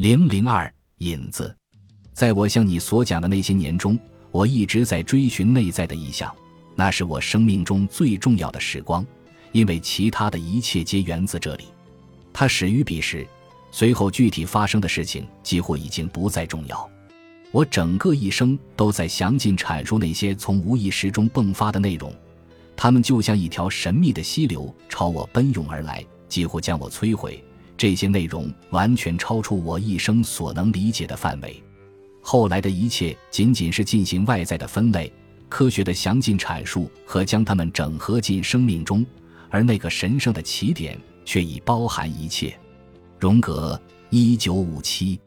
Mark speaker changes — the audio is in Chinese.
Speaker 1: 零零二引子，在我向你所讲的那些年中，我一直在追寻内在的意象，那是我生命中最重要的时光，因为其他的一切皆源自这里。它始于彼时，随后具体发生的事情几乎已经不再重要。我整个一生都在详尽阐述那些从无意识中迸发的内容，它们就像一条神秘的溪流朝我奔涌而来，几乎将我摧毁。这些内容完全超出我一生所能理解的范围，后来的一切仅仅是进行外在的分类、科学的详尽阐述和将它们整合进生命中，而那个神圣的起点却已包含一切。荣格，一九五七。